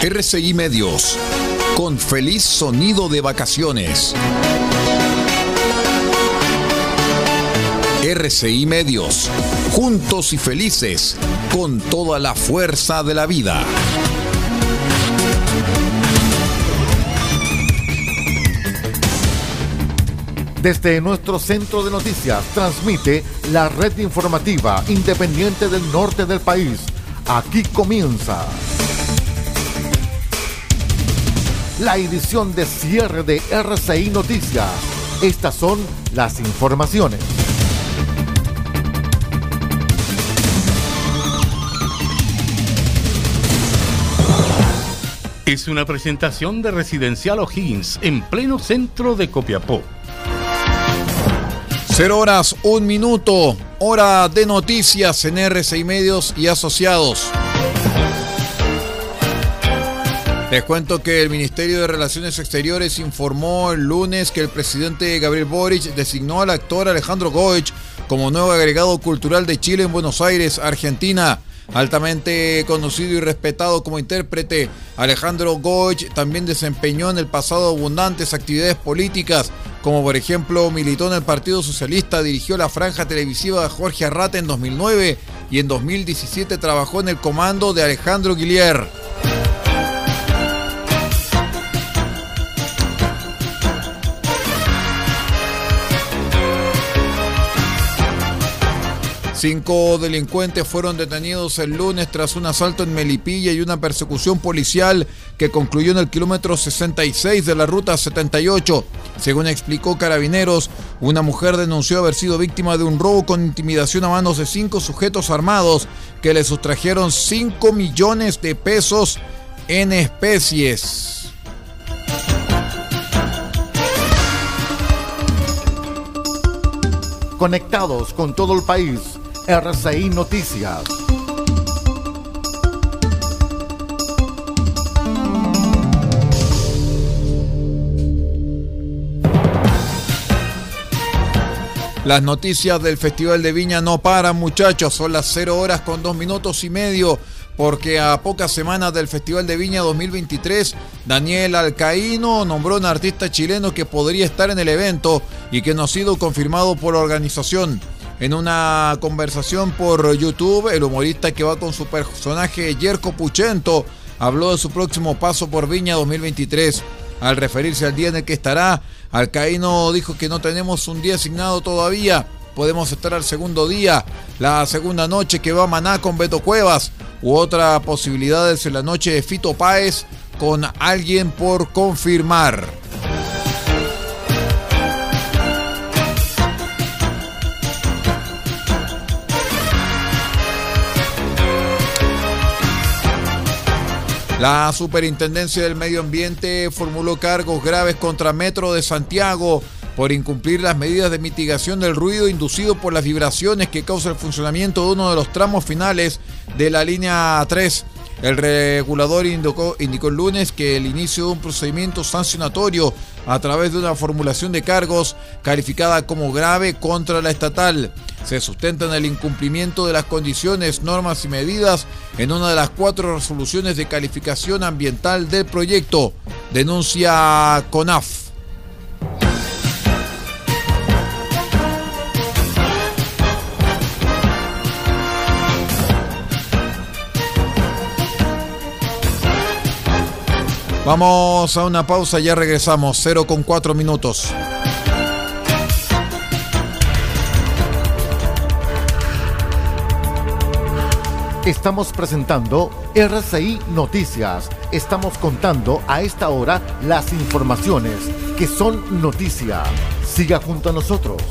RCI Medios, con feliz sonido de vacaciones. RCI Medios, juntos y felices, con toda la fuerza de la vida. Desde nuestro centro de noticias transmite la red informativa independiente del norte del país. Aquí comienza la edición de cierre de RCI Noticias. Estas son las informaciones. Es una presentación de Residencial O'Higgins en pleno centro de Copiapó. Cero horas, un minuto, hora de noticias en RCI Medios y Asociados. Les cuento que el Ministerio de Relaciones Exteriores informó el lunes que el presidente Gabriel Boric designó al actor Alejandro Goich como nuevo agregado cultural de Chile en Buenos Aires, Argentina. Altamente conocido y respetado como intérprete, Alejandro Goich también desempeñó en el pasado abundantes actividades políticas, como por ejemplo militó en el Partido Socialista, dirigió la franja televisiva de Jorge Arrate en 2009 y en 2017 trabajó en el comando de Alejandro Guillier. Cinco delincuentes fueron detenidos el lunes tras un asalto en Melipilla y una persecución policial que concluyó en el kilómetro 66 de la ruta 78. Según explicó Carabineros, una mujer denunció haber sido víctima de un robo con intimidación a manos de cinco sujetos armados que le sustrajeron 5 millones de pesos en especies. Conectados con todo el país RCI Noticias. Las noticias del Festival de Viña no paran, muchachos. Son las 0 horas con 2 minutos y medio. Porque a pocas semanas del Festival de Viña 2023, Daniel Alcaíno nombró un artista chileno que podría estar en el evento y que no ha sido confirmado por la organización. En una conversación por YouTube, el humorista que va con su personaje Yerko Puchento habló de su próximo paso por Viña 2023. Al referirse al día en el que estará, Alcaíno dijo que no tenemos un día asignado todavía. Podemos estar al segundo día, la segunda noche que va a Maná con Beto Cuevas, u otra posibilidad es en la noche de Fito Páez con alguien por confirmar. La Superintendencia del Medio Ambiente formuló cargos graves contra Metro de Santiago por incumplir las medidas de mitigación del ruido inducido por las vibraciones que causa el funcionamiento de uno de los tramos finales de la línea 3. El regulador indicó, indicó, el lunes que el inicio de un procedimiento sancionatorio a través de una formulación de cargos calificada como grave contra la estatal se sustenta en el incumplimiento de las condiciones, normas y medidas en una de las cuatro resoluciones de calificación ambiental del proyecto, denuncia CONAF. Vamos a una pausa, ya regresamos, 0 con 4 minutos. Estamos presentando RCI Noticias. Estamos contando a esta hora las informaciones que son noticia. Siga junto a nosotros.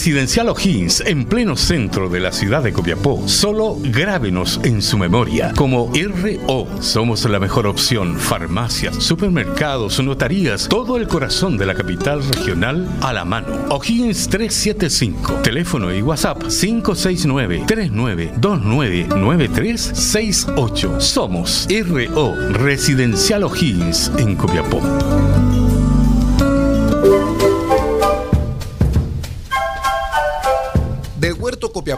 Residencial O'Higgins, en pleno centro de la ciudad de Copiapó. Solo grábenos en su memoria como RO. Somos la mejor opción. Farmacias, supermercados, notarías, todo el corazón de la capital regional a la mano. O'Higgins 375. Teléfono y WhatsApp 569-3929-9368. Somos RO. Residencial O'Higgins en Copiapó.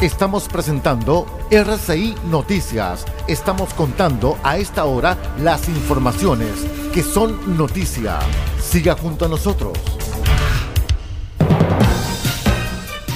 Estamos presentando RCI Noticias. Estamos contando a esta hora las informaciones que son noticia. Siga junto a nosotros.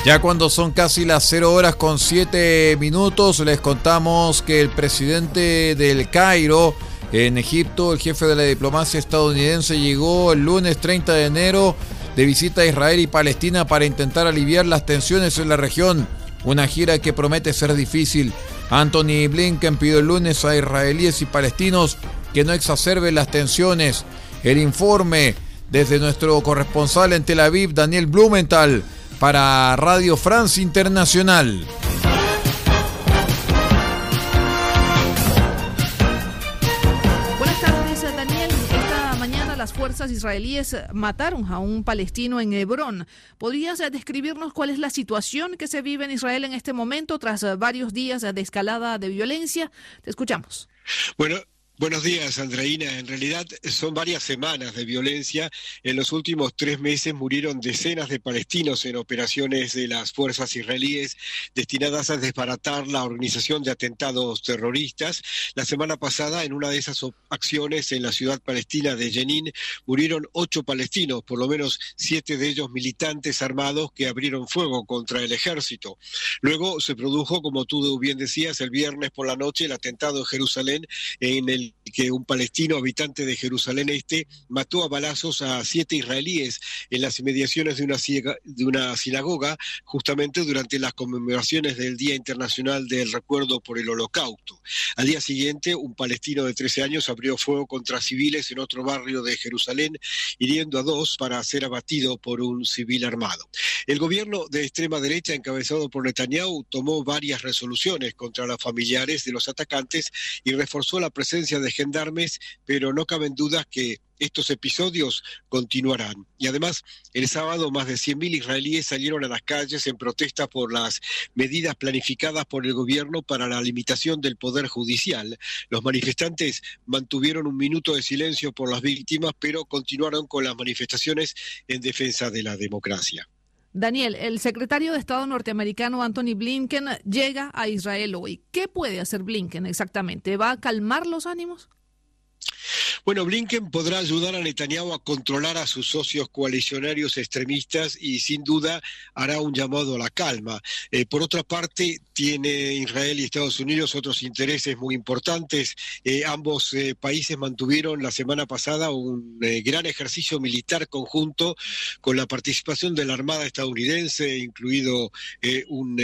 Ya cuando son casi las 0 horas con 7 minutos, les contamos que el presidente del Cairo, en Egipto, el jefe de la diplomacia estadounidense, llegó el lunes 30 de enero de visita a Israel y Palestina para intentar aliviar las tensiones en la región. Una gira que promete ser difícil. Anthony Blinken pidió el lunes a israelíes y palestinos que no exacerben las tensiones. El informe desde nuestro corresponsal en Tel Aviv, Daniel Blumenthal, para Radio France Internacional. Las fuerzas israelíes mataron a un palestino en Hebrón. ¿Podrías describirnos cuál es la situación que se vive en Israel en este momento tras varios días de escalada de violencia? Te escuchamos. Bueno, Buenos días, Andreina. En realidad son varias semanas de violencia. En los últimos tres meses murieron decenas de palestinos en operaciones de las fuerzas israelíes destinadas a desbaratar la organización de atentados terroristas. La semana pasada, en una de esas acciones en la ciudad palestina de Jenin, murieron ocho palestinos, por lo menos siete de ellos militantes armados que abrieron fuego contra el ejército. Luego se produjo, como tú bien decías, el viernes por la noche el atentado en Jerusalén en el que un palestino habitante de Jerusalén Este mató a balazos a siete israelíes en las inmediaciones de una, sinagoga, justamente durante las conmemoraciones del Día Internacional del Recuerdo por el Holocausto. Al día siguiente, un palestino de 13 años abrió fuego contra civiles en otro barrio de Jerusalén, hiriendo a dos para ser abatido por un civil armado. El gobierno de extrema derecha, encabezado por Netanyahu, tomó varias resoluciones contra los familiares de los atacantes y reforzó la presencia de gendarmes, pero no caben dudas que estos episodios continuarán. Y además, el sábado más de 100.000 israelíes salieron a las calles en protesta por las medidas planificadas por el gobierno para la limitación del poder judicial. Los manifestantes mantuvieron un minuto de silencio por las víctimas, pero continuaron con las manifestaciones en defensa de la democracia. Daniel, el secretario de Estado norteamericano Anthony Blinken llega a Israel hoy. ¿Qué puede hacer Blinken exactamente? ¿Va a calmar los ánimos? Bueno, Blinken podrá ayudar a Netanyahu a controlar a sus socios coalicionarios extremistas y sin duda hará un llamado a la calma. Eh, por otra parte, tiene Israel y Estados Unidos otros intereses muy importantes. Eh, ambos eh, países mantuvieron la semana pasada un gran ejercicio militar conjunto con la participación de la Armada estadounidense, incluido un,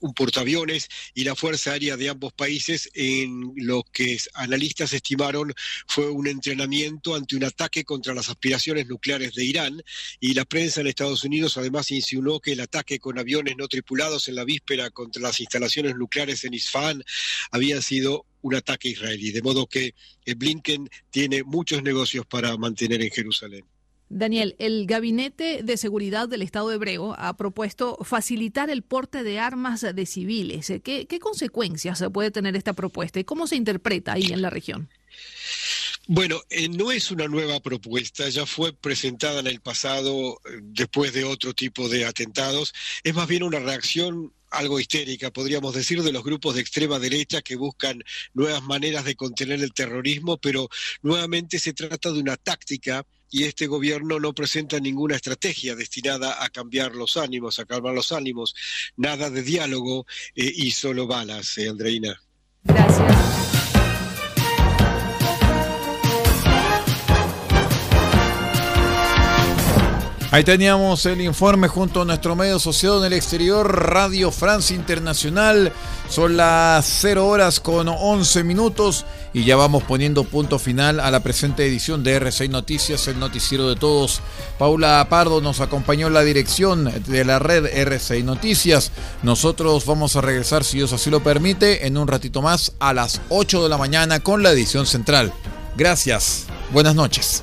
un portaaviones y la Fuerza Aérea de ambos países, en lo que analistas estimaron fue un entrenamiento ante un ataque contra las aspiraciones nucleares de Irán y la prensa en Estados Unidos además insinuó que el ataque con aviones no tripulados en la víspera contra las instalaciones nucleares en Isfahan había sido un ataque israelí, de modo que Blinken tiene muchos negocios para mantener en Jerusalén. Daniel, el Gabinete de Seguridad del Estado hebreo ha propuesto facilitar el porte de armas de civiles. ¿Qué, qué consecuencias puede tener esta propuesta y cómo se interpreta ahí en la región? Bueno, eh, no es una nueva propuesta, ya fue presentada en el pasado eh, después de otro tipo de atentados. Es más bien una reacción algo histérica, podríamos decir, de los grupos de extrema derecha que buscan nuevas maneras de contener el terrorismo, pero nuevamente se trata de una táctica y este gobierno no presenta ninguna estrategia destinada a cambiar los ánimos, a calmar los ánimos, nada de diálogo eh, y solo balas, Andreina. Gracias. Ahí teníamos el informe junto a nuestro medio asociado en el exterior, Radio France Internacional. Son las 0 horas con 11 minutos y ya vamos poniendo punto final a la presente edición de R6 Noticias, el noticiero de todos. Paula Pardo nos acompañó en la dirección de la red R6 Noticias. Nosotros vamos a regresar, si Dios así lo permite, en un ratito más a las 8 de la mañana con la edición central. Gracias. Buenas noches.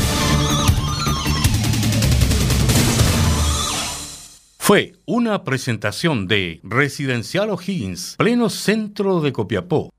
Fue una presentación de Residencial O'Higgins, pleno centro de Copiapó.